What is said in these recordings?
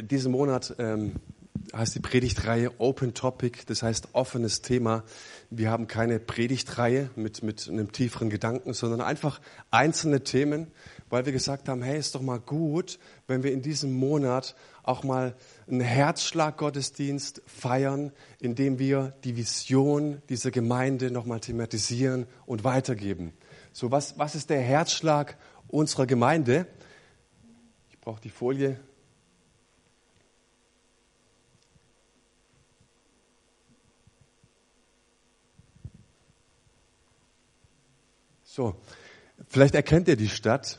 Diesen Monat ähm, heißt die Predigtreihe Open Topic, das heißt offenes Thema. Wir haben keine Predigtreihe mit, mit einem tieferen Gedanken, sondern einfach einzelne Themen, weil wir gesagt haben, hey, ist doch mal gut, wenn wir in diesem Monat auch mal einen Herzschlag-Gottesdienst feiern, indem wir die Vision dieser Gemeinde nochmal thematisieren und weitergeben. So, was, was ist der Herzschlag unserer Gemeinde? Ich brauche die Folie. So, vielleicht erkennt ihr die Stadt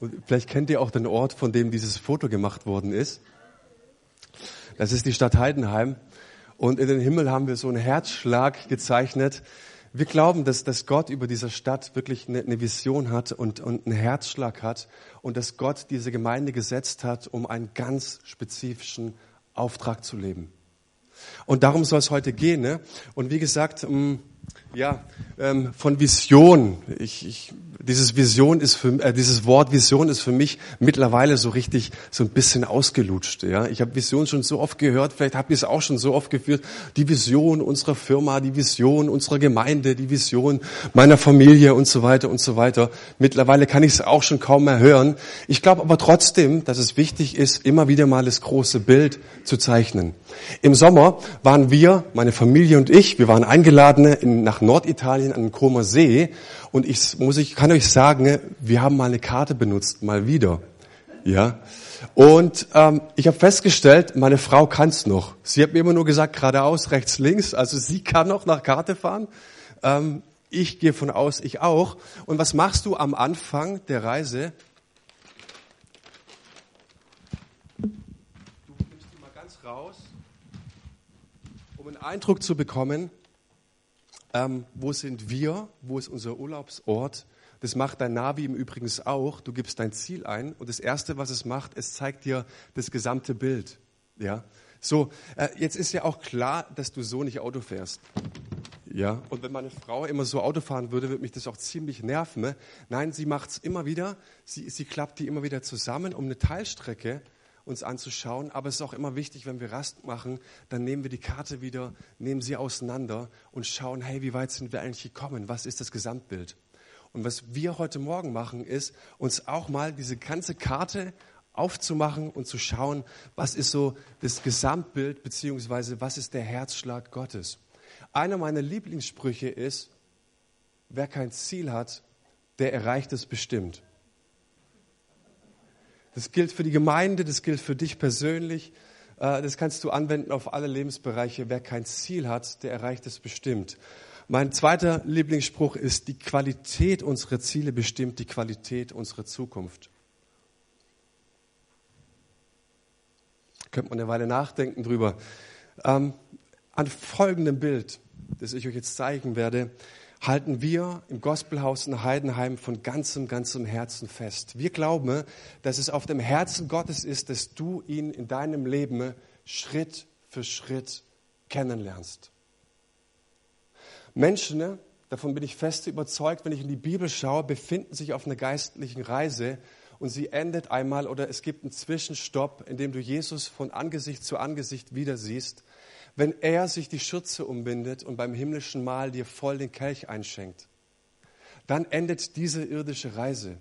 und vielleicht kennt ihr auch den Ort, von dem dieses Foto gemacht worden ist. Das ist die Stadt Heidenheim. Und in den Himmel haben wir so einen Herzschlag gezeichnet. Wir glauben, dass, dass Gott über dieser Stadt wirklich eine, eine Vision hat und, und einen Herzschlag hat und dass Gott diese Gemeinde gesetzt hat, um einen ganz spezifischen Auftrag zu leben. Und darum soll es heute gehen. Ne? Und wie gesagt, mm, ja, ähm, von Vision. Ich, ich, dieses Vision ist für, äh, dieses Wort Vision ist für mich mittlerweile so richtig so ein bisschen ausgelutscht. Ja, ich habe Vision schon so oft gehört. Vielleicht habt ihr es auch schon so oft geführt. Die Vision unserer Firma, die Vision unserer Gemeinde, die Vision meiner Familie und so weiter und so weiter. Mittlerweile kann ich es auch schon kaum mehr hören. Ich glaube aber trotzdem, dass es wichtig ist, immer wieder mal das große Bild zu zeichnen. Im Sommer waren wir, meine Familie und ich, wir waren eingeladen in, nach Norditalien an den Comer See und ich muss ich kann euch sagen, wir haben mal eine Karte benutzt, mal wieder, ja. Und ähm, ich habe festgestellt, meine Frau kann's noch. Sie hat mir immer nur gesagt geradeaus, rechts, links. Also sie kann noch nach Karte fahren. Ähm, ich gehe von aus, ich auch. Und was machst du am Anfang der Reise? Du nimmst die mal ganz raus, um einen Eindruck zu bekommen, ähm, wo sind wir, wo ist unser Urlaubsort. Das macht dein Navi im Übrigen auch. Du gibst dein Ziel ein und das Erste, was es macht, es zeigt dir das gesamte Bild. Ja, so, äh, jetzt ist ja auch klar, dass du so nicht Auto fährst. Ja, und wenn meine Frau immer so Auto fahren würde, würde mich das auch ziemlich nerven. Ne? Nein, sie macht es immer wieder. Sie, sie klappt die immer wieder zusammen, um eine Teilstrecke uns anzuschauen. Aber es ist auch immer wichtig, wenn wir Rast machen, dann nehmen wir die Karte wieder, nehmen sie auseinander und schauen, hey, wie weit sind wir eigentlich gekommen? Was ist das Gesamtbild? Und was wir heute Morgen machen, ist, uns auch mal diese ganze Karte aufzumachen und zu schauen, was ist so das Gesamtbild, beziehungsweise was ist der Herzschlag Gottes. Einer meiner Lieblingssprüche ist, wer kein Ziel hat, der erreicht es bestimmt. Das gilt für die Gemeinde, das gilt für dich persönlich. Äh, das kannst du anwenden auf alle Lebensbereiche. Wer kein Ziel hat, der erreicht es bestimmt. Mein zweiter Lieblingsspruch ist, die Qualität unserer Ziele bestimmt die Qualität unserer Zukunft. Könnte man eine Weile nachdenken drüber. Ähm, an folgendem Bild, das ich euch jetzt zeigen werde, halten wir im Gospelhaus in Heidenheim von ganzem, ganzem Herzen fest. Wir glauben, dass es auf dem Herzen Gottes ist, dass du ihn in deinem Leben Schritt für Schritt kennenlernst. Menschen, davon bin ich fest überzeugt, wenn ich in die Bibel schaue, befinden sich auf einer geistlichen Reise und sie endet einmal oder es gibt einen Zwischenstopp, in dem du Jesus von Angesicht zu Angesicht wieder siehst wenn er sich die Schürze umbindet und beim himmlischen Mahl dir voll den Kelch einschenkt, dann endet diese irdische Reise.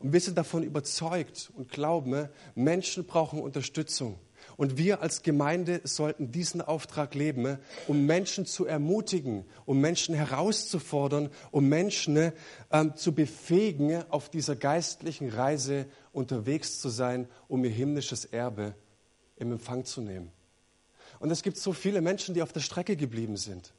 Und wir sind davon überzeugt und glauben, Menschen brauchen Unterstützung. Und wir als Gemeinde sollten diesen Auftrag leben, um Menschen zu ermutigen, um Menschen herauszufordern, um Menschen ähm, zu befähigen, auf dieser geistlichen Reise unterwegs zu sein, um ihr himmlisches Erbe im Empfang zu nehmen. Und es gibt so viele Menschen, die auf der Strecke geblieben sind.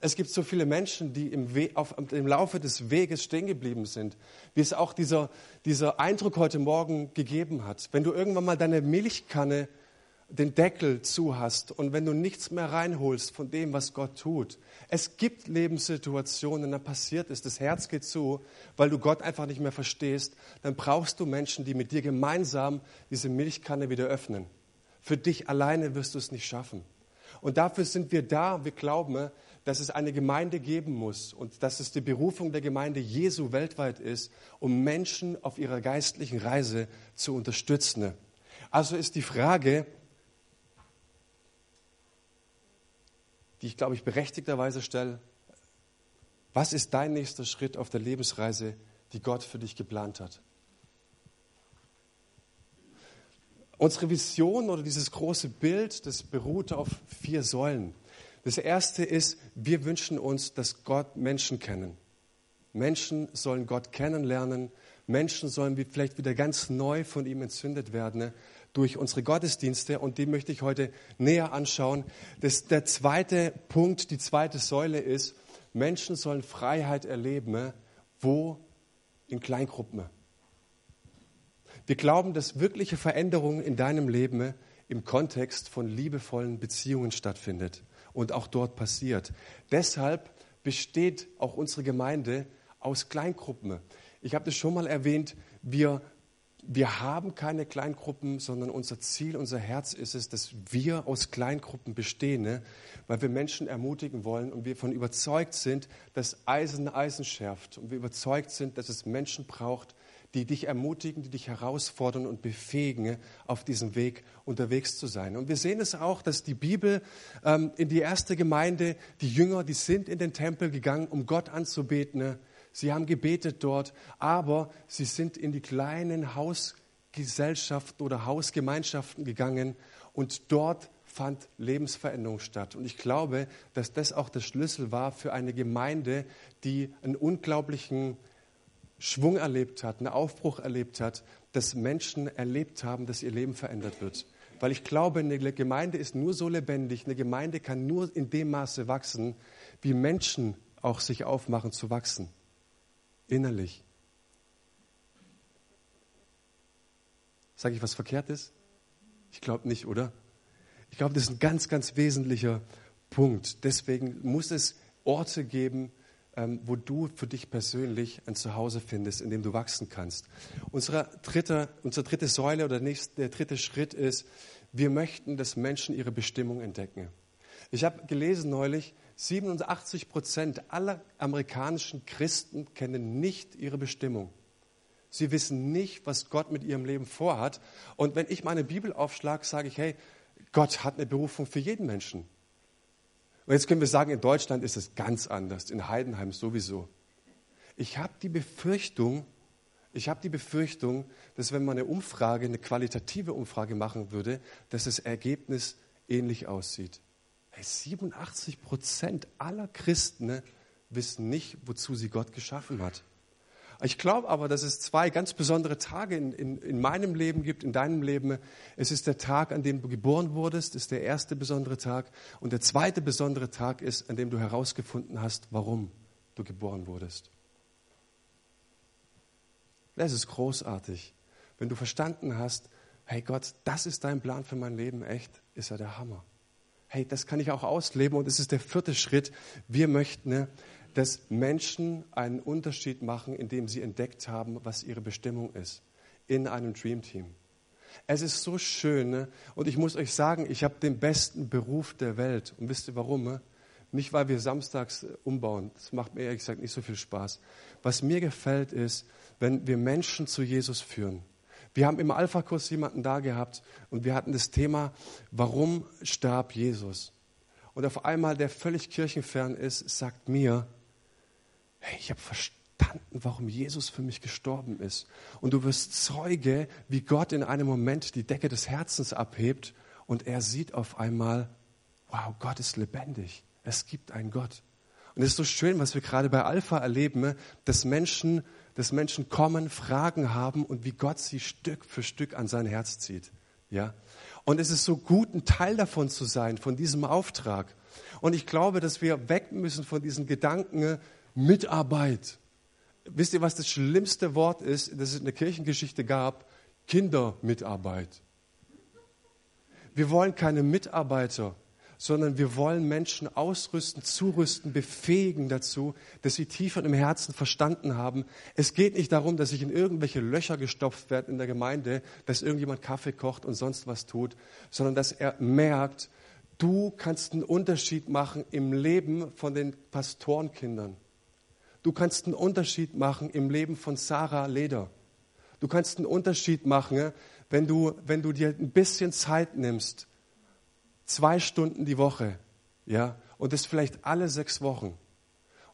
Es gibt so viele Menschen, die im, We auf, im Laufe des Weges stehen geblieben sind, wie es auch dieser, dieser Eindruck heute Morgen gegeben hat. Wenn du irgendwann mal deine Milchkanne den Deckel zu hast und wenn du nichts mehr reinholst von dem, was Gott tut. Es gibt Lebenssituationen, dann passiert es, das Herz geht zu, weil du Gott einfach nicht mehr verstehst. Dann brauchst du Menschen, die mit dir gemeinsam diese Milchkanne wieder öffnen. Für dich alleine wirst du es nicht schaffen. Und dafür sind wir da. Wir glauben, dass es eine Gemeinde geben muss und dass es die Berufung der Gemeinde Jesu weltweit ist, um Menschen auf ihrer geistlichen Reise zu unterstützen. Also ist die Frage, die ich glaube ich berechtigterweise stelle, was ist dein nächster Schritt auf der Lebensreise, die Gott für dich geplant hat? Unsere Vision oder dieses große Bild, das beruht auf vier Säulen. Das erste ist, wir wünschen uns, dass Gott Menschen kennen. Menschen sollen Gott kennenlernen. Menschen sollen vielleicht wieder ganz neu von ihm entzündet werden durch unsere Gottesdienste. Und die möchte ich heute näher anschauen. Das, der zweite Punkt, die zweite Säule ist, Menschen sollen Freiheit erleben. Wo? In Kleingruppen. Wir glauben, dass wirkliche Veränderung in deinem Leben im Kontext von liebevollen Beziehungen stattfindet und auch dort passiert. Deshalb besteht auch unsere Gemeinde aus Kleingruppen. Ich habe das schon mal erwähnt, wir, wir haben keine Kleingruppen, sondern unser Ziel, unser Herz ist es, dass wir aus Kleingruppen bestehen, ne? weil wir Menschen ermutigen wollen und wir davon überzeugt sind, dass Eisen Eisen schärft und wir überzeugt sind, dass es Menschen braucht, die dich ermutigen, die dich herausfordern und befähigen, auf diesem Weg unterwegs zu sein. Und wir sehen es auch, dass die Bibel ähm, in die erste Gemeinde, die Jünger, die sind in den Tempel gegangen, um Gott anzubeten. Sie haben gebetet dort, aber sie sind in die kleinen Hausgesellschaften oder Hausgemeinschaften gegangen und dort fand Lebensveränderung statt. Und ich glaube, dass das auch der Schlüssel war für eine Gemeinde, die einen unglaublichen Schwung erlebt hat, einen Aufbruch erlebt hat, dass Menschen erlebt haben, dass ihr Leben verändert wird. Weil ich glaube, eine Gemeinde ist nur so lebendig, eine Gemeinde kann nur in dem Maße wachsen, wie Menschen auch sich aufmachen zu wachsen. Innerlich. Sage ich was Verkehrtes? Ich glaube nicht, oder? Ich glaube, das ist ein ganz, ganz wesentlicher Punkt. Deswegen muss es Orte geben, ähm, wo du für dich persönlich ein Zuhause findest, in dem du wachsen kannst. Unsere dritte, unsere dritte Säule oder der dritte Schritt ist, wir möchten, dass Menschen ihre Bestimmung entdecken. Ich habe gelesen neulich, 87 Prozent aller amerikanischen Christen kennen nicht ihre Bestimmung. Sie wissen nicht, was Gott mit ihrem Leben vorhat. Und wenn ich meine Bibel aufschlage, sage ich, hey, Gott hat eine Berufung für jeden Menschen. Und jetzt können wir sagen, in Deutschland ist es ganz anders, in Heidenheim sowieso. Ich habe die Befürchtung, ich habe die Befürchtung, dass wenn man eine Umfrage, eine qualitative Umfrage machen würde, dass das Ergebnis ähnlich aussieht. 87 Prozent aller Christen ne, wissen nicht, wozu sie Gott geschaffen hat. Ich glaube aber, dass es zwei ganz besondere Tage in, in, in, meinem Leben gibt, in deinem Leben. Es ist der Tag, an dem du geboren wurdest, ist der erste besondere Tag. Und der zweite besondere Tag ist, an dem du herausgefunden hast, warum du geboren wurdest. Das ist großartig. Wenn du verstanden hast, hey Gott, das ist dein Plan für mein Leben, echt, ist er der Hammer. Hey, das kann ich auch ausleben und es ist der vierte Schritt. Wir möchten ne, dass Menschen einen Unterschied machen, indem sie entdeckt haben, was ihre Bestimmung ist in einem Dream Team. Es ist so schön ne? und ich muss euch sagen, ich habe den besten Beruf der Welt. Und wisst ihr warum? Ne? Nicht, weil wir samstags umbauen. Das macht mir ehrlich gesagt nicht so viel Spaß. Was mir gefällt ist, wenn wir Menschen zu Jesus führen. Wir haben im Alpha-Kurs jemanden da gehabt und wir hatten das Thema, warum starb Jesus? Und auf einmal, der völlig kirchenfern ist, sagt mir, hey, ich habe verstanden, warum Jesus für mich gestorben ist. Und du wirst Zeuge, wie Gott in einem Moment die Decke des Herzens abhebt und er sieht auf einmal, wow, Gott ist lebendig. Es gibt einen Gott. Und es ist so schön, was wir gerade bei Alpha erleben, dass Menschen, dass Menschen kommen, Fragen haben und wie Gott sie Stück für Stück an sein Herz zieht. Ja? Und es ist so gut, ein Teil davon zu sein, von diesem Auftrag. Und ich glaube, dass wir weg müssen von diesen Gedanken, Mitarbeit. Wisst ihr, was das schlimmste Wort ist, das es in der Kirchengeschichte gab? Kindermitarbeit. Wir wollen keine Mitarbeiter, sondern wir wollen Menschen ausrüsten, zurüsten, befähigen dazu, dass sie tiefer im Herzen verstanden haben. Es geht nicht darum, dass ich in irgendwelche Löcher gestopft werde in der Gemeinde, dass irgendjemand Kaffee kocht und sonst was tut, sondern dass er merkt, du kannst einen Unterschied machen im Leben von den Pastorenkindern. Du kannst einen Unterschied machen im Leben von Sarah Leder. Du kannst einen Unterschied machen, wenn du, wenn du dir ein bisschen Zeit nimmst, zwei Stunden die Woche, ja, und das vielleicht alle sechs Wochen.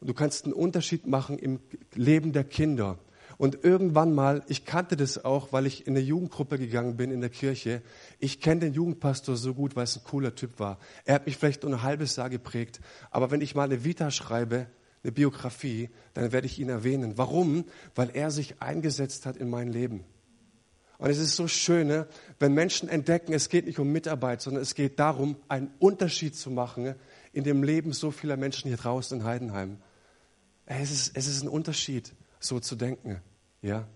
Und du kannst einen Unterschied machen im Leben der Kinder. Und irgendwann mal, ich kannte das auch, weil ich in eine Jugendgruppe gegangen bin in der Kirche. Ich kenne den Jugendpastor so gut, weil es ein cooler Typ war. Er hat mich vielleicht nur ein halbes Jahr geprägt. Aber wenn ich mal eine Vita schreibe, eine Biografie, dann werde ich ihn erwähnen. Warum? Weil er sich eingesetzt hat in mein Leben. Und es ist so schön, ne? wenn Menschen entdecken, es geht nicht um Mitarbeit, sondern es geht darum, einen Unterschied zu machen in dem Leben so vieler Menschen hier draußen in Heidenheim. Es ist, es ist ein Unterschied, so zu denken. Ja?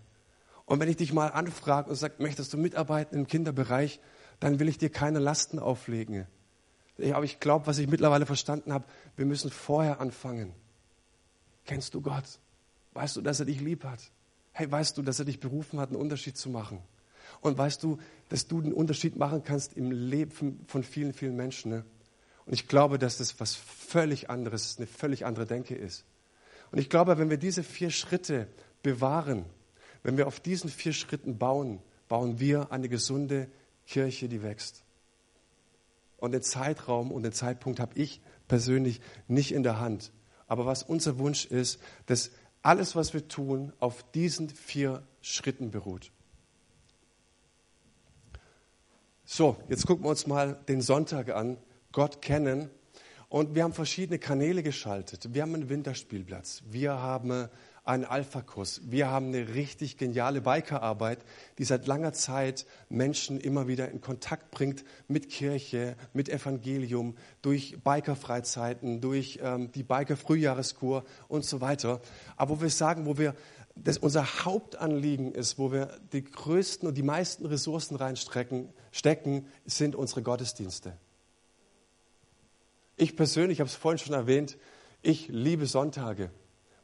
Und wenn ich dich mal anfrage und sage, möchtest du mitarbeiten im Kinderbereich, dann will ich dir keine Lasten auflegen. Aber ich glaube, was ich mittlerweile verstanden habe, wir müssen vorher anfangen. Kennst du Gott? Weißt du, dass er dich lieb hat? Hey, weißt du, dass er dich berufen hat, einen Unterschied zu machen? Und weißt du, dass du den Unterschied machen kannst im Leben von vielen, vielen Menschen. Ne? Und ich glaube, dass das was völlig anderes, eine völlig andere Denke ist. Und ich glaube, wenn wir diese vier Schritte bewahren, wenn wir auf diesen vier Schritten bauen, bauen wir eine gesunde Kirche, die wächst. Und den Zeitraum und den Zeitpunkt habe ich persönlich nicht in der Hand. Aber was unser Wunsch ist, dass alles, was wir tun, auf diesen vier Schritten beruht. So, jetzt gucken wir uns mal den Sonntag an, Gott kennen. Und wir haben verschiedene Kanäle geschaltet. Wir haben einen Winterspielplatz. Wir haben einen Alpha-Kurs. Wir haben eine richtig geniale Bikerarbeit, die seit langer Zeit Menschen immer wieder in Kontakt bringt mit Kirche, mit Evangelium, durch Biker-Freizeiten, durch ähm, die Biker-Frühjahreskur und so weiter. Aber wo wir sagen, wo wir das unser Hauptanliegen ist, wo wir die größten und die meisten Ressourcen reinstecken, stecken, sind unsere Gottesdienste. Ich persönlich, ich habe es vorhin schon erwähnt, ich liebe Sonntage.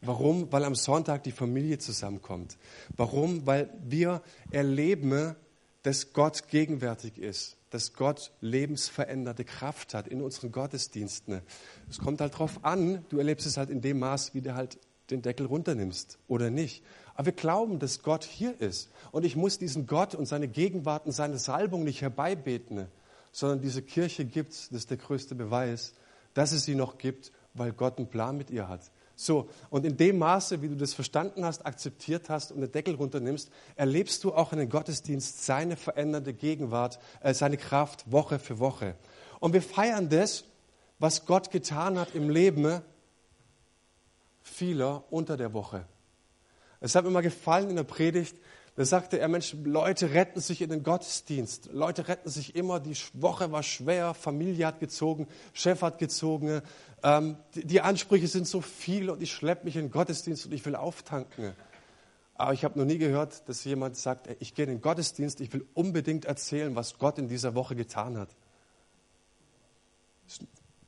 Warum? Weil am Sonntag die Familie zusammenkommt. Warum? Weil wir erleben, dass Gott gegenwärtig ist, dass Gott lebensveränderte Kraft hat in unseren Gottesdiensten. Es kommt halt darauf an, du erlebst es halt in dem Maß, wie du halt den Deckel runternimmst oder nicht. Aber wir glauben, dass Gott hier ist. Und ich muss diesen Gott und seine Gegenwart und seine Salbung nicht herbeibeten, sondern diese Kirche gibt es, das ist der größte Beweis, dass es sie noch gibt, weil Gott einen Plan mit ihr hat. So, und in dem Maße, wie du das verstanden hast, akzeptiert hast und den Deckel runternimmst, erlebst du auch in den Gottesdienst seine verändernde Gegenwart, äh, seine Kraft Woche für Woche. Und wir feiern das, was Gott getan hat im Leben vieler unter der Woche. Es hat mir mal gefallen in der Predigt, da sagte er, Mensch, Leute retten sich in den Gottesdienst. Leute retten sich immer. Die Woche war schwer, Familie hat gezogen, Chef hat gezogen. Ähm, die, die, Ansprüche sind so viel und ich schleppe mich in den Gottesdienst und ich will auftanken. Aber ich habe noch nie gehört, dass jemand sagt, ey, ich gehe in den Gottesdienst, ich will unbedingt erzählen, was Gott in dieser Woche getan hat.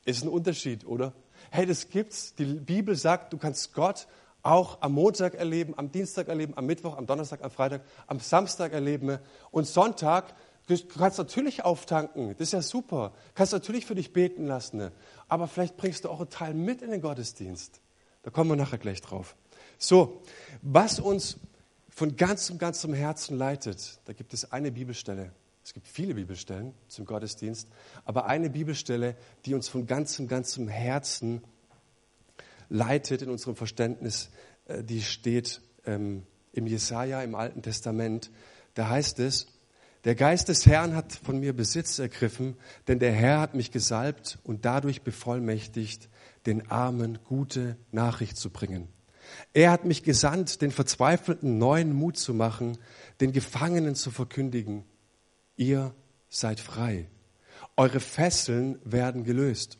Ist ein Unterschied, oder? Hey, das gibt's. Die Bibel sagt, du kannst Gott auch am Montag erleben, am Dienstag erleben, am Mittwoch, am Donnerstag, am Freitag, am Samstag erleben. Und Sonntag, du kannst natürlich auftanken, das ist ja super. Kannst natürlich für dich beten lassen. Aber vielleicht bringst du auch einen Teil mit in den Gottesdienst. Da kommen wir nachher gleich drauf. So, was uns von ganzem, ganzem Herzen leitet, da gibt es eine Bibelstelle. Es gibt viele Bibelstellen zum Gottesdienst, aber eine Bibelstelle, die uns von ganzem, ganzem Herzen leitet leitet in unserem Verständnis, äh, die steht ähm, im Jesaja im Alten Testament. Da heißt es, der Geist des Herrn hat von mir Besitz ergriffen, denn der Herr hat mich gesalbt und dadurch bevollmächtigt, den Armen gute Nachricht zu bringen. Er hat mich gesandt, den Verzweifelten neuen Mut zu machen, den Gefangenen zu verkündigen. Ihr seid frei. Eure Fesseln werden gelöst.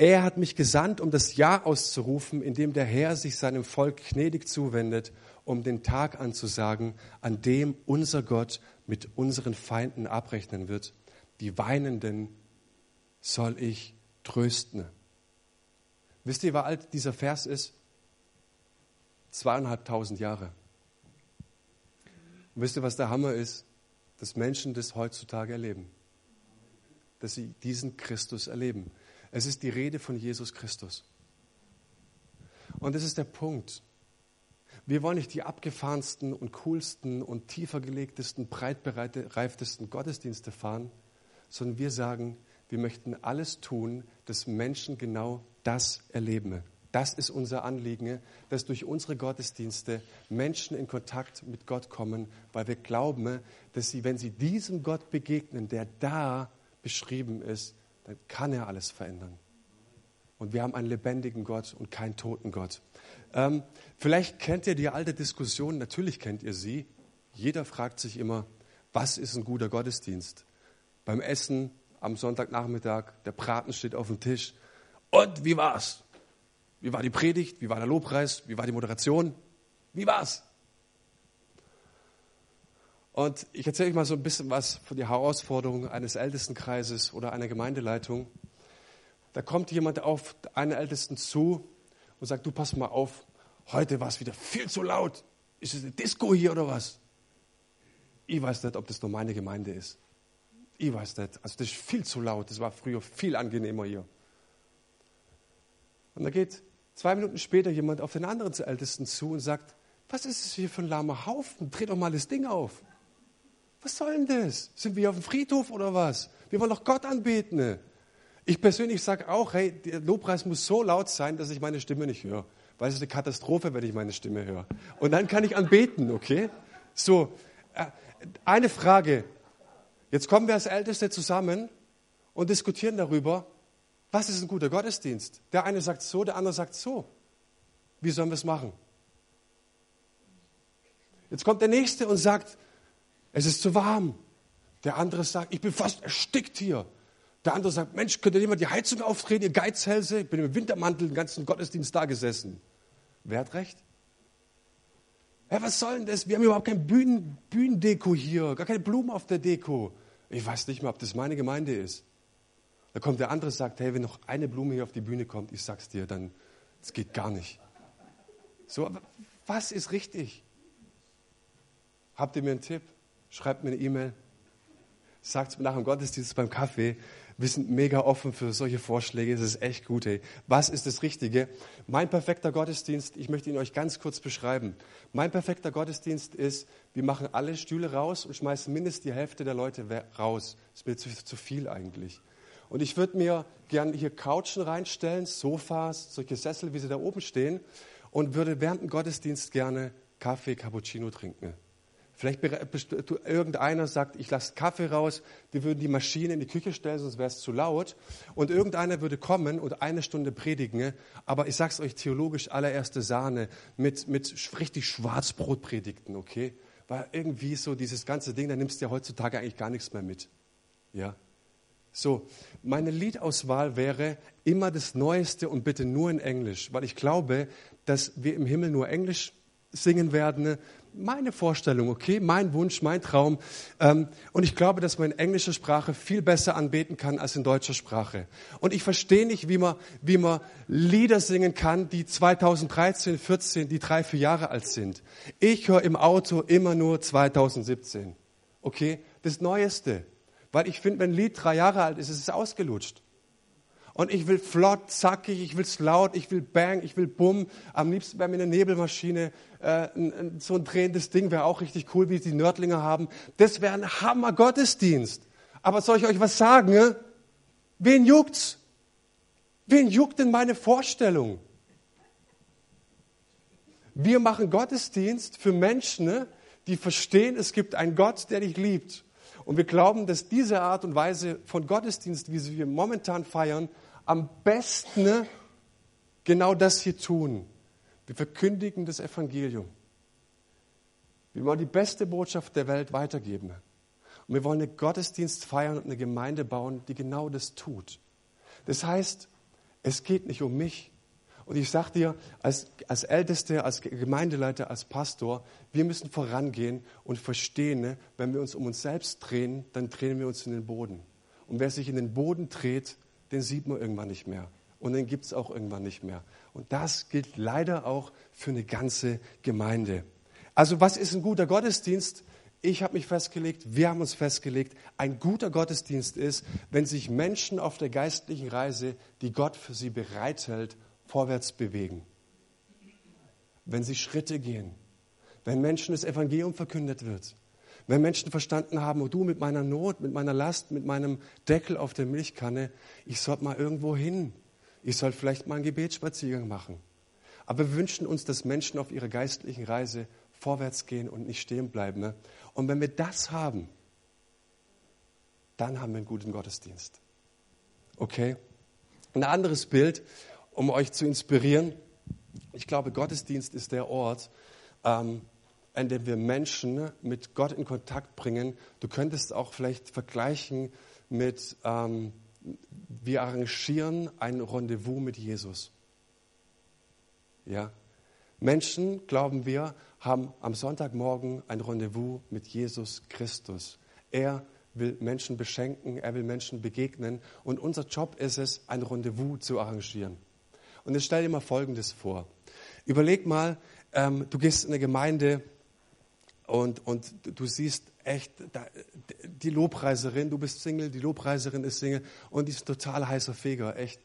Er hat mich gesandt, um das Jahr auszurufen, in dem der Herr sich seinem Volk gnädig zuwendet, um den Tag anzusagen, an dem unser Gott mit unseren Feinden abrechnen wird. Die Weinenden soll ich trösten. Wisst ihr, wie alt dieser Vers ist? Zweieinhalbtausend Jahre. Und wisst ihr, was der Hammer ist? Dass Menschen das heutzutage erleben. Dass sie diesen Christus erleben. Es ist die Rede von Jesus Christus. Und das ist der Punkt. wir wollen nicht die abgefahrensten und coolsten und tiefer gelegtesten, breitbereiftesten Gottesdienste fahren, sondern wir sagen, wir möchten alles tun, dass Menschen genau das erleben. Das ist unser Anliegen, dass durch unsere Gottesdienste Menschen in Kontakt mit Gott kommen, weil wir glauben, dass sie, wenn sie diesem Gott begegnen, der da beschrieben ist, dann kann er alles verändern. Und wir haben einen lebendigen Gott und keinen toten Gott. Ähm, vielleicht kennt ihr die alte Diskussion, natürlich kennt ihr sie. Jeder fragt sich immer, was ist ein guter Gottesdienst? Beim Essen am Sonntagnachmittag, der Braten steht auf dem Tisch. Und wie war's? Wie war die Predigt? Wie war der Lobpreis? Wie war die Moderation? Wie war's? Und ich erzähle euch mal so ein bisschen was von der Herausforderung eines Ältestenkreises oder einer Gemeindeleitung. Da kommt jemand auf einen Ältesten zu und sagt, du pass mal auf, heute war es wieder viel zu laut. Ist es eine Disco hier oder was? Ich weiß nicht, ob das nur meine Gemeinde ist. Ich weiß nicht. Also das ist viel zu laut. Das war früher viel angenehmer hier. Und da geht zwei Minuten später jemand auf den anderen Ältesten zu und sagt, was ist es hier für ein lahmer Haufen? Dreh doch mal das Ding auf. Was soll denn das? Sind wir auf dem Friedhof oder was? Wir wollen doch Gott anbeten. Ich persönlich sage auch, hey, der Lobpreis muss so laut sein, dass ich meine Stimme nicht höre. Weil es ist eine Katastrophe, wenn ich meine Stimme höre. Und dann kann ich anbeten, okay? So, äh, eine Frage. Jetzt kommen wir als Älteste zusammen und diskutieren darüber, was ist ein guter Gottesdienst. Der eine sagt so, der andere sagt so. Wie sollen wir es machen? Jetzt kommt der Nächste und sagt, es ist zu warm. Der andere sagt, ich bin fast erstickt hier. Der andere sagt, Mensch, könnt ihr jemand die Heizung aufdrehen, ihr Geizhälse? Ich bin im Wintermantel den ganzen Gottesdienst da gesessen. Wer hat recht? Ja, was soll denn das? Wir haben überhaupt kein Bühnen, Bühnendeko hier, gar keine Blumen auf der Deko. Ich weiß nicht mehr, ob das meine Gemeinde ist. Da kommt der andere und sagt, hey, wenn noch eine Blume hier auf die Bühne kommt, ich sag's dir, dann, das geht gar nicht. So, was ist richtig? Habt ihr mir einen Tipp? Schreibt mir eine E-Mail. Sagt es mir nach dem Gottesdienst beim Kaffee. Wir sind mega offen für solche Vorschläge. Das ist echt gut. Ey. Was ist das Richtige? Mein perfekter Gottesdienst, ich möchte ihn euch ganz kurz beschreiben. Mein perfekter Gottesdienst ist, wir machen alle Stühle raus und schmeißen mindestens die Hälfte der Leute raus. Das ist mir zu, zu viel eigentlich. Und ich würde mir gerne hier Couchen reinstellen, Sofas, solche Sessel, wie sie da oben stehen, und würde während dem Gottesdienst gerne Kaffee, Cappuccino trinken. Vielleicht irgendeiner sagt, ich lasse Kaffee raus, wir würden die Maschine in die Küche stellen, sonst wäre es zu laut. Und irgendeiner würde kommen und eine Stunde predigen, aber ich sage es euch theologisch, allererste Sahne mit, mit richtig Schwarzbrotpredigten, okay? Weil irgendwie so dieses ganze Ding, da nimmst du ja heutzutage eigentlich gar nichts mehr mit. Ja? So, meine Liedauswahl wäre immer das Neueste und bitte nur in Englisch, weil ich glaube, dass wir im Himmel nur Englisch singen werden meine Vorstellung, okay, mein Wunsch, mein Traum. Ähm, und ich glaube, dass man in englischer Sprache viel besser anbeten kann als in deutscher Sprache. Und ich verstehe nicht, wie man, wie man Lieder singen kann, die 2013, 14, die drei, vier Jahre alt sind. Ich höre im Auto immer nur 2017. Okay, das Neueste. Weil ich finde, wenn ein Lied drei Jahre alt ist, ist es ausgelutscht. Und ich will flott, zackig, ich will es laut, ich will bang, ich will bumm. Am liebsten bei mir eine Nebelmaschine. Äh, so ein drehendes Ding wäre auch richtig cool, wie es die Nördlinger haben. Das wäre ein Hammer-Gottesdienst. Aber soll ich euch was sagen? Ne? Wen juckt's? Wen juckt denn meine Vorstellung? Wir machen Gottesdienst für Menschen, ne, die verstehen, es gibt einen Gott, der dich liebt. Und wir glauben, dass diese Art und Weise von Gottesdienst, wie sie wir momentan feiern, am besten genau das hier tun. Wir verkündigen das Evangelium. Wir wollen die beste Botschaft der Welt weitergeben. Und wir wollen einen Gottesdienst feiern und eine Gemeinde bauen, die genau das tut. Das heißt, es geht nicht um mich. Und ich sage dir, als, als Älteste, als Gemeindeleiter, als Pastor, wir müssen vorangehen und verstehen, ne, wenn wir uns um uns selbst drehen, dann drehen wir uns in den Boden. Und wer sich in den Boden dreht, den sieht man irgendwann nicht mehr. Und den gibt es auch irgendwann nicht mehr. Und das gilt leider auch für eine ganze Gemeinde. Also was ist ein guter Gottesdienst? Ich habe mich festgelegt, wir haben uns festgelegt, ein guter Gottesdienst ist, wenn sich Menschen auf der geistlichen Reise, die Gott für sie bereithält, vorwärts bewegen. wenn sie Schritte gehen, wenn Menschen das Evangelium verkündet wird, wenn Menschen verstanden haben, oh du mit meiner Not, mit meiner Last, mit meinem Deckel auf der Milchkanne, ich sollte mal irgendwo hin. Ich sollte vielleicht mal einen Gebetsspaziergang machen. Aber wir wünschen uns, dass Menschen auf ihrer geistlichen Reise vorwärts gehen und nicht stehen bleiben. Ne? Und wenn wir das haben, dann haben wir einen guten Gottesdienst. Okay? Ein anderes Bild, um euch zu inspirieren. Ich glaube, Gottesdienst ist der Ort, ähm, an dem wir Menschen mit Gott in Kontakt bringen. Du könntest auch vielleicht vergleichen mit, ähm, wir arrangieren ein Rendezvous mit Jesus. Ja? Menschen, glauben wir, haben am Sonntagmorgen ein Rendezvous mit Jesus Christus. Er will Menschen beschenken, er will Menschen begegnen und unser Job ist es, ein Rendezvous zu arrangieren. Und jetzt stell dir mal Folgendes vor. Überleg mal, ähm, du gehst in eine Gemeinde und, und du siehst echt die Lobpreiserin, du bist Single, die Lobpreiserin ist Single und die ist ein total heißer Feger, echt.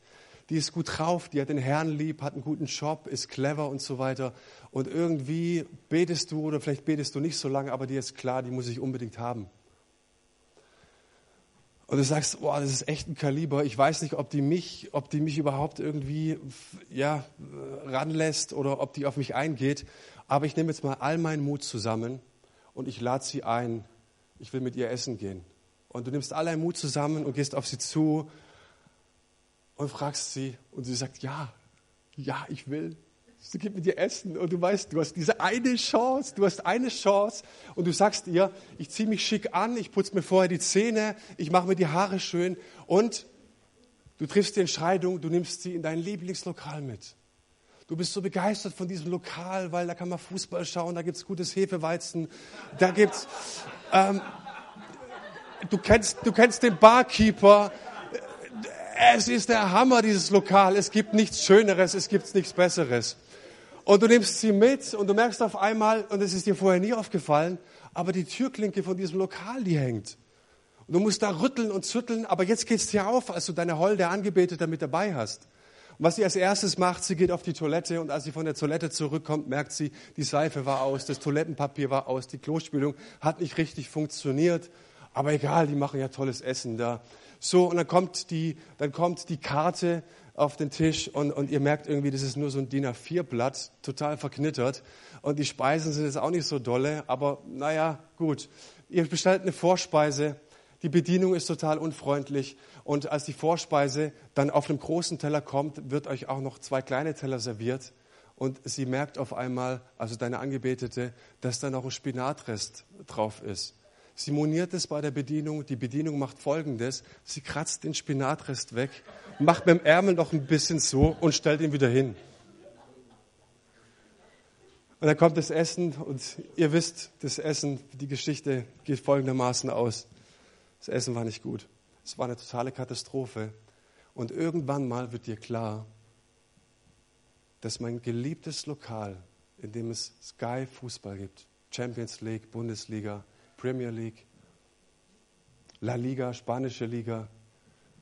Die ist gut drauf, die hat den Herrn lieb, hat einen guten Job, ist clever und so weiter. Und irgendwie betest du oder vielleicht betest du nicht so lange, aber dir ist klar, die muss ich unbedingt haben. Und du sagst, boah, das ist echt ein Kaliber. Ich weiß nicht, ob die mich, ob die mich überhaupt irgendwie ja, ranlässt oder ob die auf mich eingeht. Aber ich nehme jetzt mal all meinen Mut zusammen und ich lade sie ein. Ich will mit ihr essen gehen. Und du nimmst all Mut zusammen und gehst auf sie zu und fragst sie und sie sagt, ja, ja, ich will sie gibt mit dir essen und du weißt, du hast diese eine Chance, du hast eine Chance und du sagst ihr, ich ziehe mich schick an, ich putze mir vorher die Zähne, ich mache mir die Haare schön und du triffst die Entscheidung, du nimmst sie in dein Lieblingslokal mit. Du bist so begeistert von diesem Lokal, weil da kann man Fußball schauen, da gibt es gutes Hefeweizen, da gibt's, ähm, du kennst, du kennst den Barkeeper, es ist der Hammer, dieses Lokal. Es gibt nichts Schöneres, es gibt nichts Besseres. Und du nimmst sie mit und du merkst auf einmal, und es ist dir vorher nie aufgefallen, aber die Türklinke von diesem Lokal, die hängt. Und du musst da rütteln und zütteln, aber jetzt geht es dir auf, als du deine holde Angebetete mit dabei hast. Und was sie als erstes macht, sie geht auf die Toilette und als sie von der Toilette zurückkommt, merkt sie, die Seife war aus, das Toilettenpapier war aus, die Klospülung hat nicht richtig funktioniert. Aber egal, die machen ja tolles Essen da. So, und dann kommt die, dann kommt die Karte auf den Tisch und, und ihr merkt irgendwie, das ist nur so ein DIN A4-Blatt, total verknittert. Und die Speisen sind jetzt auch nicht so dolle, aber naja, gut. Ihr bestellt eine Vorspeise, die Bedienung ist total unfreundlich und als die Vorspeise dann auf einem großen Teller kommt, wird euch auch noch zwei kleine Teller serviert und sie merkt auf einmal, also deine Angebetete, dass da noch ein Spinatrest drauf ist. Sie moniert es bei der Bedienung. Die Bedienung macht Folgendes. Sie kratzt den Spinatrest weg, macht mit dem Ärmel noch ein bisschen so und stellt ihn wieder hin. Und dann kommt das Essen und ihr wisst, das Essen, die Geschichte geht folgendermaßen aus. Das Essen war nicht gut. Es war eine totale Katastrophe. Und irgendwann mal wird dir klar, dass mein geliebtes Lokal, in dem es Sky Fußball gibt, Champions League, Bundesliga, Premier League, La Liga, spanische Liga,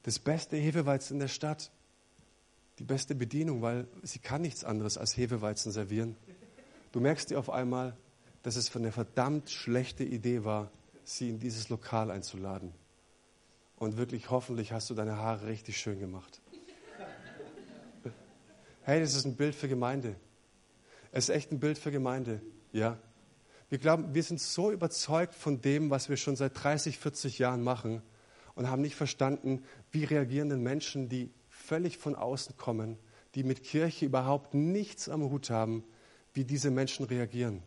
das beste Hefeweizen in der Stadt, die beste Bedienung, weil sie kann nichts anderes als Hefeweizen servieren. Du merkst dir auf einmal, dass es eine verdammt schlechte Idee war, sie in dieses Lokal einzuladen. Und wirklich hoffentlich hast du deine Haare richtig schön gemacht. Hey, das ist ein Bild für Gemeinde. Es ist echt ein Bild für Gemeinde, ja. Wir glauben, wir sind so überzeugt von dem, was wir schon seit 30, 40 Jahren machen und haben nicht verstanden, wie reagieren denn Menschen, die völlig von außen kommen, die mit Kirche überhaupt nichts am Hut haben, wie diese Menschen reagieren.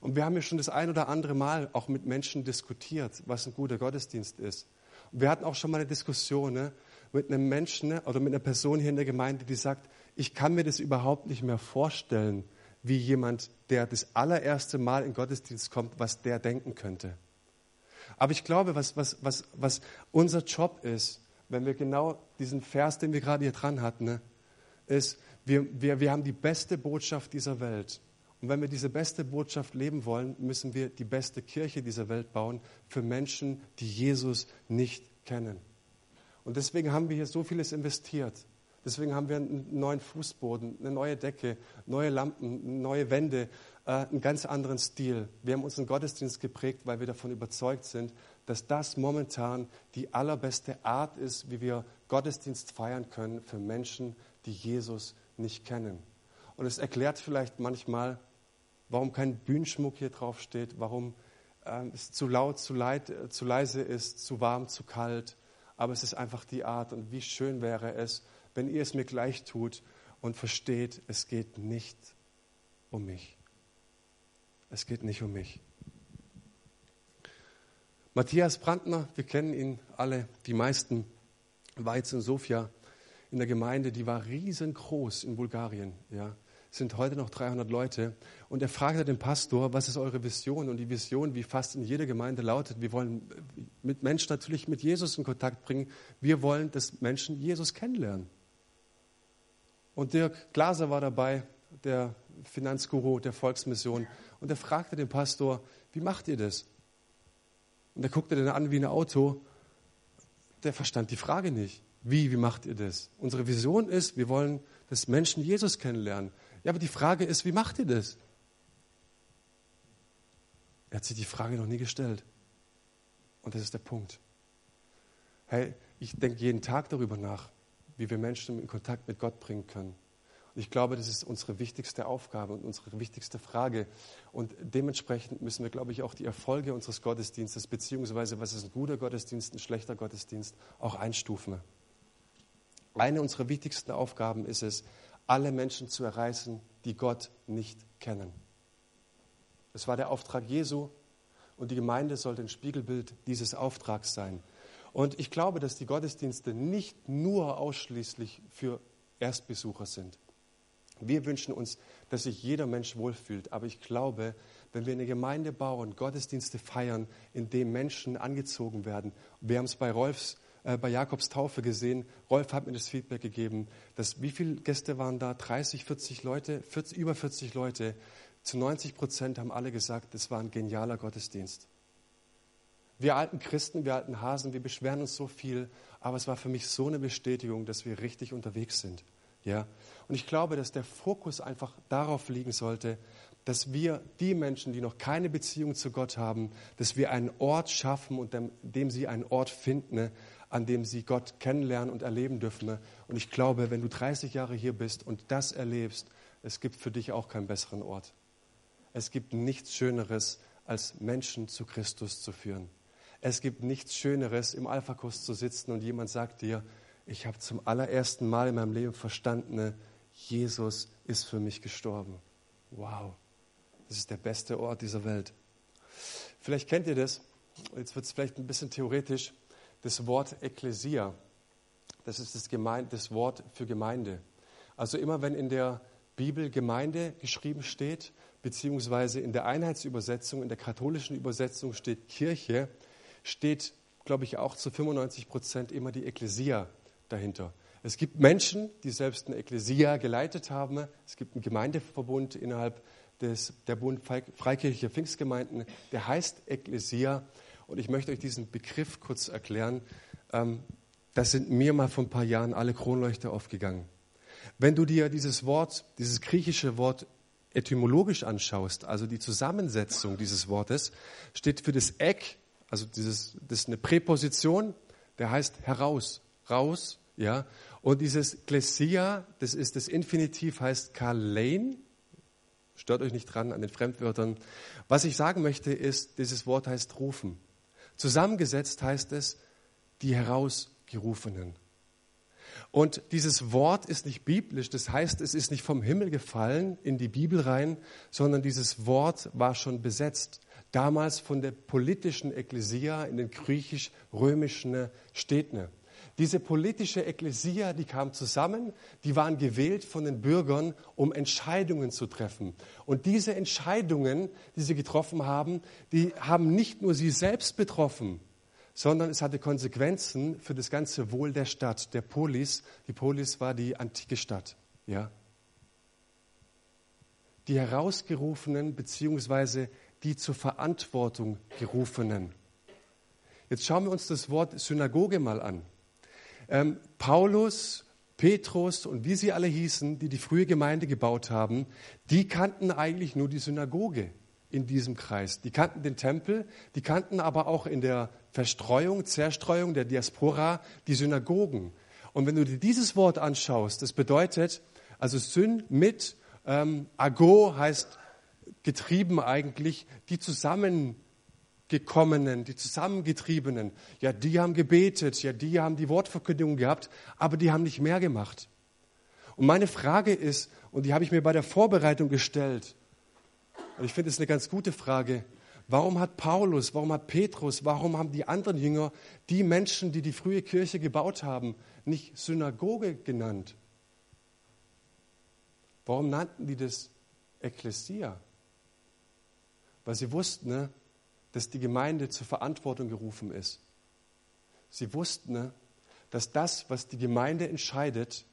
Und wir haben ja schon das ein oder andere Mal auch mit Menschen diskutiert, was ein guter Gottesdienst ist. Wir hatten auch schon mal eine Diskussion ne, mit einem Menschen ne, oder mit einer Person hier in der Gemeinde, die sagt, ich kann mir das überhaupt nicht mehr vorstellen, wie jemand, der das allererste Mal in Gottesdienst kommt, was der denken könnte. Aber ich glaube, was, was, was, was unser Job ist, wenn wir genau diesen Vers, den wir gerade hier dran hatten, ne, ist, wir, wir, wir haben die beste Botschaft dieser Welt. Und wenn wir diese beste Botschaft leben wollen, müssen wir die beste Kirche dieser Welt bauen für Menschen, die Jesus nicht kennen. Und deswegen haben wir hier so vieles investiert. Deswegen haben wir einen neuen Fußboden, eine neue Decke, neue Lampen, neue Wände, äh, einen ganz anderen Stil. Wir haben unseren Gottesdienst geprägt, weil wir davon überzeugt sind, dass das momentan die allerbeste Art ist, wie wir Gottesdienst feiern können für Menschen, die Jesus nicht kennen. Und es erklärt vielleicht manchmal, warum kein Bühnenschmuck hier drauf steht, warum äh, es zu laut, zu, leid, äh, zu leise ist, zu warm, zu kalt. Aber es ist einfach die Art. Und wie schön wäre es, wenn ihr es mir gleich tut und versteht, es geht nicht um mich. Es geht nicht um mich. Matthias Brandner, wir kennen ihn alle, die meisten, war jetzt in Sofia in der Gemeinde, die war riesengroß in Bulgarien. Ja sind heute noch 300 Leute. Und er fragte den Pastor, was ist eure Vision? Und die Vision, wie fast in jeder Gemeinde lautet, wir wollen mit Menschen natürlich mit Jesus in Kontakt bringen. Wir wollen, dass Menschen Jesus kennenlernen. Und Dirk Glaser war dabei, der Finanzguru der Volksmission. Und er fragte den Pastor, wie macht ihr das? Und er guckte den an wie ein Auto. Der verstand die Frage nicht. Wie, wie macht ihr das? Unsere Vision ist, wir wollen, dass Menschen Jesus kennenlernen. Ja, aber die Frage ist, wie macht ihr das? Er hat sich die Frage noch nie gestellt. Und das ist der Punkt. Hey, ich denke jeden Tag darüber nach, wie wir Menschen in Kontakt mit Gott bringen können. Und ich glaube, das ist unsere wichtigste Aufgabe und unsere wichtigste Frage. Und dementsprechend müssen wir, glaube ich, auch die Erfolge unseres Gottesdienstes, beziehungsweise was ist ein guter Gottesdienst, ein schlechter Gottesdienst, auch einstufen. Eine unserer wichtigsten Aufgaben ist es, alle Menschen zu erreichen, die Gott nicht kennen. Das war der Auftrag Jesu und die Gemeinde sollte ein Spiegelbild dieses Auftrags sein. Und ich glaube, dass die Gottesdienste nicht nur ausschließlich für Erstbesucher sind. Wir wünschen uns, dass sich jeder Mensch wohlfühlt. Aber ich glaube, wenn wir eine Gemeinde bauen, Gottesdienste feiern, in denen Menschen angezogen werden, wir haben es bei Rolfs bei Jakobs Taufe gesehen. Rolf hat mir das Feedback gegeben, dass wie viele Gäste waren da? 30, 40 Leute, 40, über 40 Leute. Zu 90 Prozent haben alle gesagt, es war ein genialer Gottesdienst. Wir alten Christen, wir alten Hasen, wir beschweren uns so viel, aber es war für mich so eine Bestätigung, dass wir richtig unterwegs sind. Ja? Und ich glaube, dass der Fokus einfach darauf liegen sollte, dass wir die Menschen, die noch keine Beziehung zu Gott haben, dass wir einen Ort schaffen und dem, dem sie einen Ort finden, an dem sie Gott kennenlernen und erleben dürfen. Und ich glaube, wenn du 30 Jahre hier bist und das erlebst, es gibt für dich auch keinen besseren Ort. Es gibt nichts Schöneres, als Menschen zu Christus zu führen. Es gibt nichts Schöneres, im Alpha-Kurs zu sitzen und jemand sagt dir, ich habe zum allerersten Mal in meinem Leben verstanden, Jesus ist für mich gestorben. Wow, das ist der beste Ort dieser Welt. Vielleicht kennt ihr das, jetzt wird es vielleicht ein bisschen theoretisch das Wort Ekklesia. Das ist das, Gemeinde, das Wort für Gemeinde. Also immer wenn in der Bibel Gemeinde geschrieben steht, beziehungsweise in der Einheitsübersetzung, in der katholischen Übersetzung steht Kirche, steht, glaube ich, auch zu 95 Prozent immer die Ekklesia dahinter. Es gibt Menschen, die selbst eine Ekklesia geleitet haben. Es gibt einen Gemeindeverbund innerhalb des, der Bund Freikirchlicher Pfingstgemeinden, der heißt Ekklesia. Und ich möchte euch diesen Begriff kurz erklären. Ähm, das sind mir mal vor ein paar Jahren alle Kronleuchter aufgegangen. Wenn du dir dieses Wort, dieses griechische Wort etymologisch anschaust, also die Zusammensetzung dieses Wortes, steht für das Eck, also dieses, das ist eine Präposition, der heißt heraus, raus, ja. Und dieses Glesia, das ist das Infinitiv, heißt kalein, stört euch nicht dran an den Fremdwörtern. Was ich sagen möchte ist, dieses Wort heißt rufen. Zusammengesetzt heißt es die Herausgerufenen. Und dieses Wort ist nicht biblisch, das heißt, es ist nicht vom Himmel gefallen in die Bibel rein, sondern dieses Wort war schon besetzt. Damals von der politischen Ekklesia in den griechisch-römischen Städten. Diese politische Ekklesia, die kam zusammen, die waren gewählt von den Bürgern, um Entscheidungen zu treffen. Und diese Entscheidungen, die sie getroffen haben, die haben nicht nur sie selbst betroffen, sondern es hatte Konsequenzen für das ganze Wohl der Stadt, der Polis. Die Polis war die antike Stadt. Ja? Die Herausgerufenen beziehungsweise die zur Verantwortung gerufenen. Jetzt schauen wir uns das Wort Synagoge mal an. Ähm, Paulus Petrus und wie sie alle hießen, die die frühe Gemeinde gebaut haben, die kannten eigentlich nur die Synagoge in diesem Kreis. Die kannten den Tempel, die kannten aber auch in der Verstreuung, Zerstreuung der Diaspora die Synagogen. Und wenn du dir dieses Wort anschaust, das bedeutet, also Syn mit, ähm, Ago heißt getrieben eigentlich, die zusammengekommenen, die zusammengetriebenen, ja, die haben gebetet, ja, die haben die Wortverkündigung gehabt, aber die haben nicht mehr gemacht. Und meine Frage ist, und die habe ich mir bei der Vorbereitung gestellt, und ich finde es eine ganz gute Frage. Warum hat Paulus, warum hat Petrus, warum haben die anderen Jünger die Menschen, die die frühe Kirche gebaut haben, nicht Synagoge genannt? Warum nannten die das Ekklesia? Weil sie wussten, ne, dass die Gemeinde zur Verantwortung gerufen ist. Sie wussten, ne, dass das, was die Gemeinde entscheidet,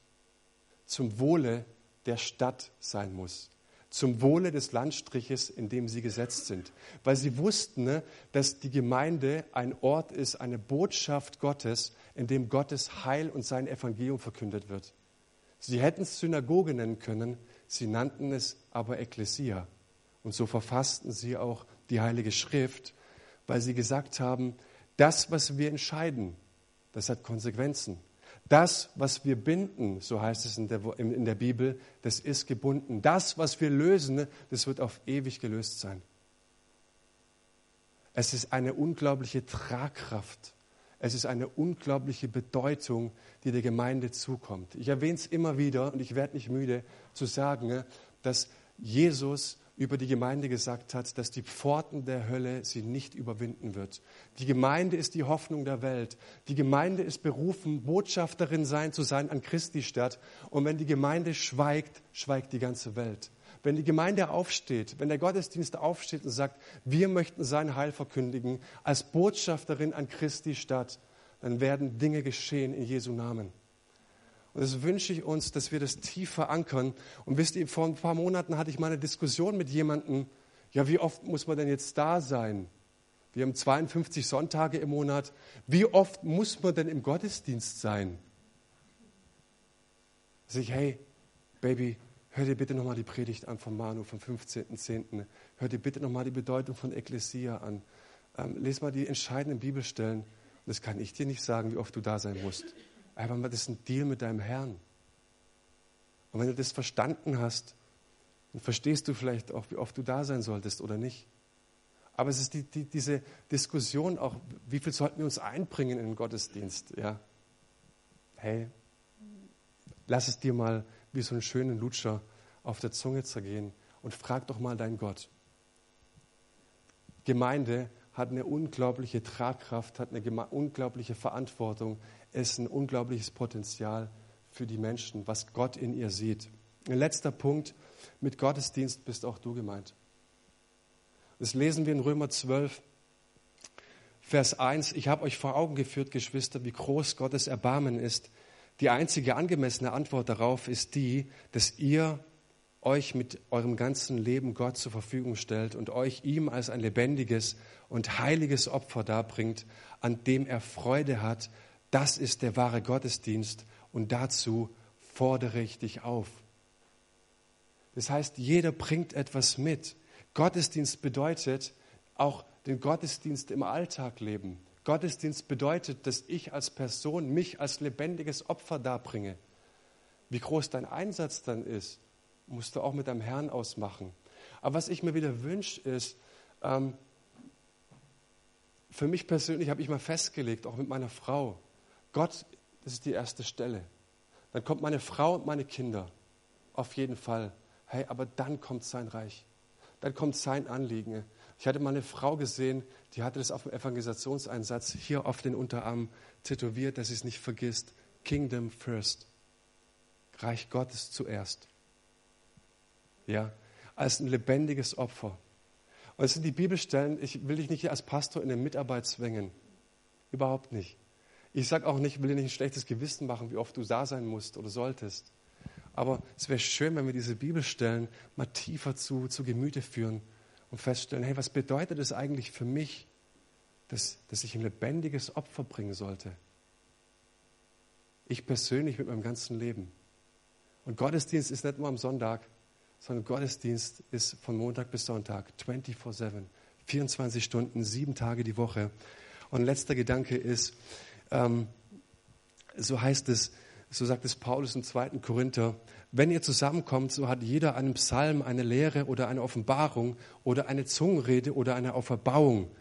zum Wohle der Stadt sein muss zum Wohle des Landstriches, in dem sie gesetzt sind. Weil sie wussten, ne, dass die Gemeinde ein Ort ist, eine Botschaft Gottes, in dem Gottes Heil und sein Evangelium verkündet wird. Sie hätten es Synagoge nennen können, sie nannten es aber Ekklesia. Und so verfassten sie auch die Heilige Schrift, weil sie gesagt haben, das, was wir entscheiden, das hat Konsequenzen. Das, was wir binden, so heißt es in der, in der Bibel, das ist gebunden. Das, was wir lösen, das wird auf ewig gelöst sein. Es ist eine unglaubliche Tragkraft. Es ist eine unglaubliche Bedeutung, die der Gemeinde zukommt. Ich erwähne es immer wieder und ich werde nicht müde zu sagen, dass Jesus über die Gemeinde gesagt hat, dass die Pforten der Hölle sie nicht überwinden wird. Die Gemeinde ist die Hoffnung der Welt. Die Gemeinde ist berufen, Botschafterin sein zu sein an Christi Stadt. Und wenn die Gemeinde schweigt, schweigt die ganze Welt. Wenn die Gemeinde aufsteht, wenn der Gottesdienst aufsteht und sagt, wir möchten sein Heil verkündigen als Botschafterin an Christi Stadt, dann werden Dinge geschehen in Jesu Namen. Und das wünsche ich uns, dass wir das tief verankern. Und wisst ihr, vor ein paar Monaten hatte ich mal eine Diskussion mit jemandem, ja, wie oft muss man denn jetzt da sein? Wir haben 52 Sonntage im Monat. Wie oft muss man denn im Gottesdienst sein? Sag ich, hey, Baby, hör dir bitte nochmal die Predigt an von Manu vom 15.10. Hör dir bitte nochmal die Bedeutung von Ekklesia an. Ähm, les mal die entscheidenden Bibelstellen. Das kann ich dir nicht sagen, wie oft du da sein musst. Aber das ist ein Deal mit deinem Herrn. Und wenn du das verstanden hast, dann verstehst du vielleicht auch, wie oft du da sein solltest oder nicht. Aber es ist die, die, diese Diskussion auch, wie viel sollten wir uns einbringen in den Gottesdienst? Ja. Hey, lass es dir mal wie so einen schönen Lutscher auf der Zunge zergehen und frag doch mal deinen Gott. Gemeinde hat eine unglaubliche Tragkraft, hat eine unglaubliche Verantwortung, ist ein unglaubliches Potenzial für die Menschen, was Gott in ihr sieht. Ein letzter Punkt, mit Gottesdienst bist auch du gemeint. Das lesen wir in Römer 12, Vers 1. Ich habe euch vor Augen geführt, Geschwister, wie groß Gottes Erbarmen ist. Die einzige angemessene Antwort darauf ist die, dass ihr euch mit eurem ganzen Leben Gott zur Verfügung stellt und euch ihm als ein lebendiges und heiliges Opfer darbringt, an dem er Freude hat. Das ist der wahre Gottesdienst und dazu fordere ich dich auf. Das heißt, jeder bringt etwas mit. Gottesdienst bedeutet auch den Gottesdienst im Alltag leben. Gottesdienst bedeutet, dass ich als Person mich als lebendiges Opfer darbringe. Wie groß dein Einsatz dann ist, musst du auch mit deinem Herrn ausmachen. Aber was ich mir wieder wünsche, ist, ähm, für mich persönlich habe ich mal festgelegt, auch mit meiner Frau, Gott, das ist die erste Stelle. Dann kommt meine Frau und meine Kinder. Auf jeden Fall. Hey, aber dann kommt sein Reich. Dann kommt sein Anliegen. Ich hatte mal eine Frau gesehen, die hatte das auf dem Evangelisationseinsatz hier auf den Unterarm tätowiert, dass sie es nicht vergisst. Kingdom first. Reich Gottes zuerst ja, als ein lebendiges Opfer. Und es sind die Bibelstellen, ich will dich nicht als Pastor in der Mitarbeit zwängen. Überhaupt nicht. Ich sage auch nicht, ich will dir nicht ein schlechtes Gewissen machen, wie oft du da sein musst oder solltest. Aber es wäre schön, wenn wir diese Bibelstellen mal tiefer zu, zu Gemüte führen und feststellen, hey, was bedeutet es eigentlich für mich, dass, dass ich ein lebendiges Opfer bringen sollte? Ich persönlich mit meinem ganzen Leben. Und Gottesdienst ist nicht nur am Sonntag, sondern Gottesdienst ist von Montag bis Sonntag, 24-7, 24 Stunden, sieben Tage die Woche. Und letzter Gedanke ist, ähm, so heißt es, so sagt es Paulus im 2. Korinther, wenn ihr zusammenkommt, so hat jeder einen Psalm, eine Lehre oder eine Offenbarung oder eine Zungenrede oder eine Auferbauung.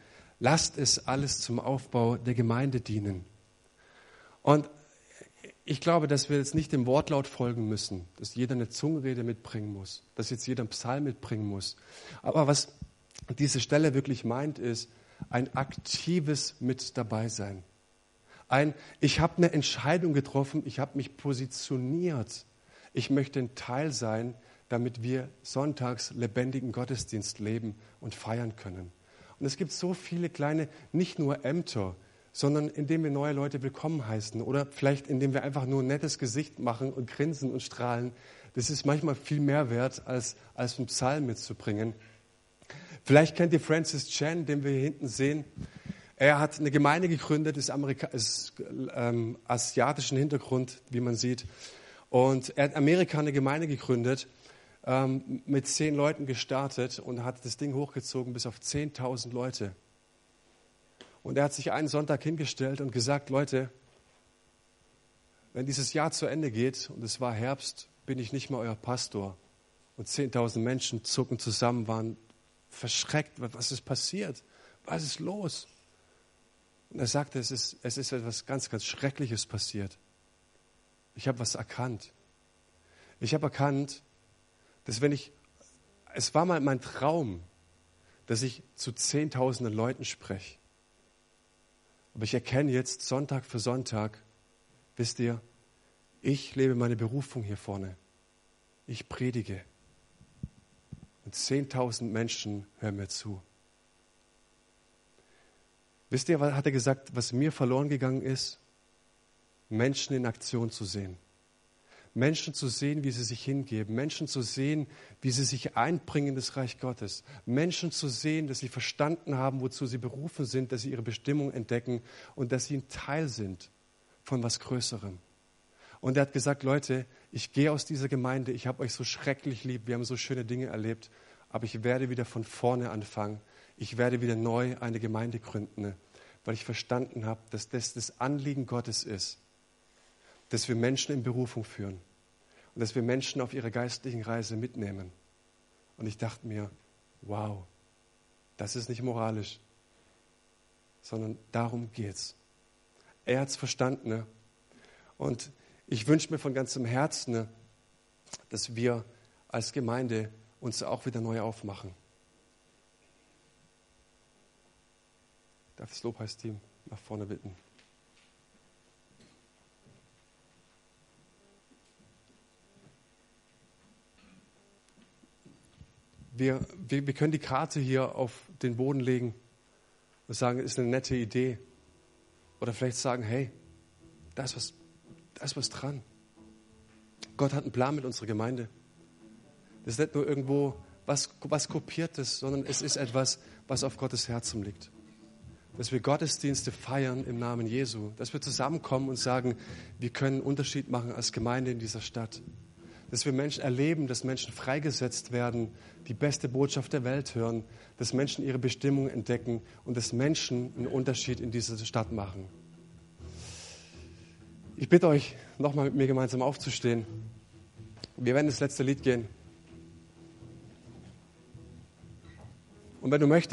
Lasst es alles zum Aufbau der Gemeinde dienen. Und ich glaube, dass wir jetzt nicht dem Wortlaut folgen müssen, dass jeder eine Zungenrede mitbringen muss, dass jetzt jeder einen Psalm mitbringen muss. Aber was diese Stelle wirklich meint, ist ein aktives Mit dabei sein. Ein, ich habe eine Entscheidung getroffen, ich habe mich positioniert. Ich möchte ein Teil sein, damit wir sonntags lebendigen Gottesdienst leben und feiern können. Und es gibt so viele kleine, nicht nur Ämter, sondern indem wir neue Leute willkommen heißen oder vielleicht indem wir einfach nur ein nettes Gesicht machen und grinsen und strahlen. Das ist manchmal viel mehr wert, als, als einen Psalm mitzubringen. Vielleicht kennt ihr Francis Chan, den wir hier hinten sehen. Er hat eine Gemeinde gegründet, ist, Amerika ist ähm, asiatischen Hintergrund, wie man sieht. Und er hat Amerika eine Gemeinde gegründet, ähm, mit zehn Leuten gestartet und hat das Ding hochgezogen bis auf 10.000 Leute. Und er hat sich einen Sonntag hingestellt und gesagt, Leute, wenn dieses Jahr zu Ende geht und es war Herbst, bin ich nicht mehr euer Pastor. Und 10.000 Menschen zucken zusammen, waren verschreckt. Was ist passiert? Was ist los? Und er sagte, es ist, es ist etwas ganz, ganz Schreckliches passiert. Ich habe was erkannt. Ich habe erkannt, dass wenn ich, es war mal mein Traum, dass ich zu Zehntausenden Leuten spreche. Aber ich erkenne jetzt Sonntag für Sonntag, wisst ihr, ich lebe meine Berufung hier vorne. Ich predige. Und 10.000 Menschen hören mir zu. Wisst ihr, hat er gesagt, was mir verloren gegangen ist? Menschen in Aktion zu sehen. Menschen zu sehen, wie sie sich hingeben, Menschen zu sehen, wie sie sich einbringen in das Reich Gottes, Menschen zu sehen, dass sie verstanden haben, wozu sie berufen sind, dass sie ihre Bestimmung entdecken und dass sie ein Teil sind von was Größerem. Und er hat gesagt, Leute, ich gehe aus dieser Gemeinde, ich habe euch so schrecklich lieb, wir haben so schöne Dinge erlebt, aber ich werde wieder von vorne anfangen. Ich werde wieder neu eine Gemeinde gründen, weil ich verstanden habe, dass das das Anliegen Gottes ist, dass wir Menschen in Berufung führen und dass wir Menschen auf ihrer geistlichen Reise mitnehmen. Und ich dachte mir, wow, das ist nicht moralisch, sondern darum geht's. Er hat es verstanden. Ne? Und ich wünsche mir von ganzem Herzen, ne, dass wir als Gemeinde uns auch wieder neu aufmachen. Darf das Lobpreisteam nach vorne bitten. wir, wir, wir können die Karte hier auf den Boden legen und sagen, ist eine nette Idee. Oder vielleicht sagen, hey, da ist was, da ist was dran. Gott hat einen Plan mit unserer Gemeinde. Das ist nicht nur irgendwo was, was Kopiertes, sondern es ist etwas, was auf Gottes Herzen liegt. Dass wir Gottesdienste feiern im Namen Jesu. Dass wir zusammenkommen und sagen, wir können einen Unterschied machen als Gemeinde in dieser Stadt dass wir Menschen erleben, dass Menschen freigesetzt werden, die beste Botschaft der Welt hören, dass Menschen ihre Bestimmung entdecken und dass Menschen einen Unterschied in dieser Stadt machen. Ich bitte euch, nochmal mit mir gemeinsam aufzustehen. Wir werden das letzte Lied gehen. Und wenn du möchtest,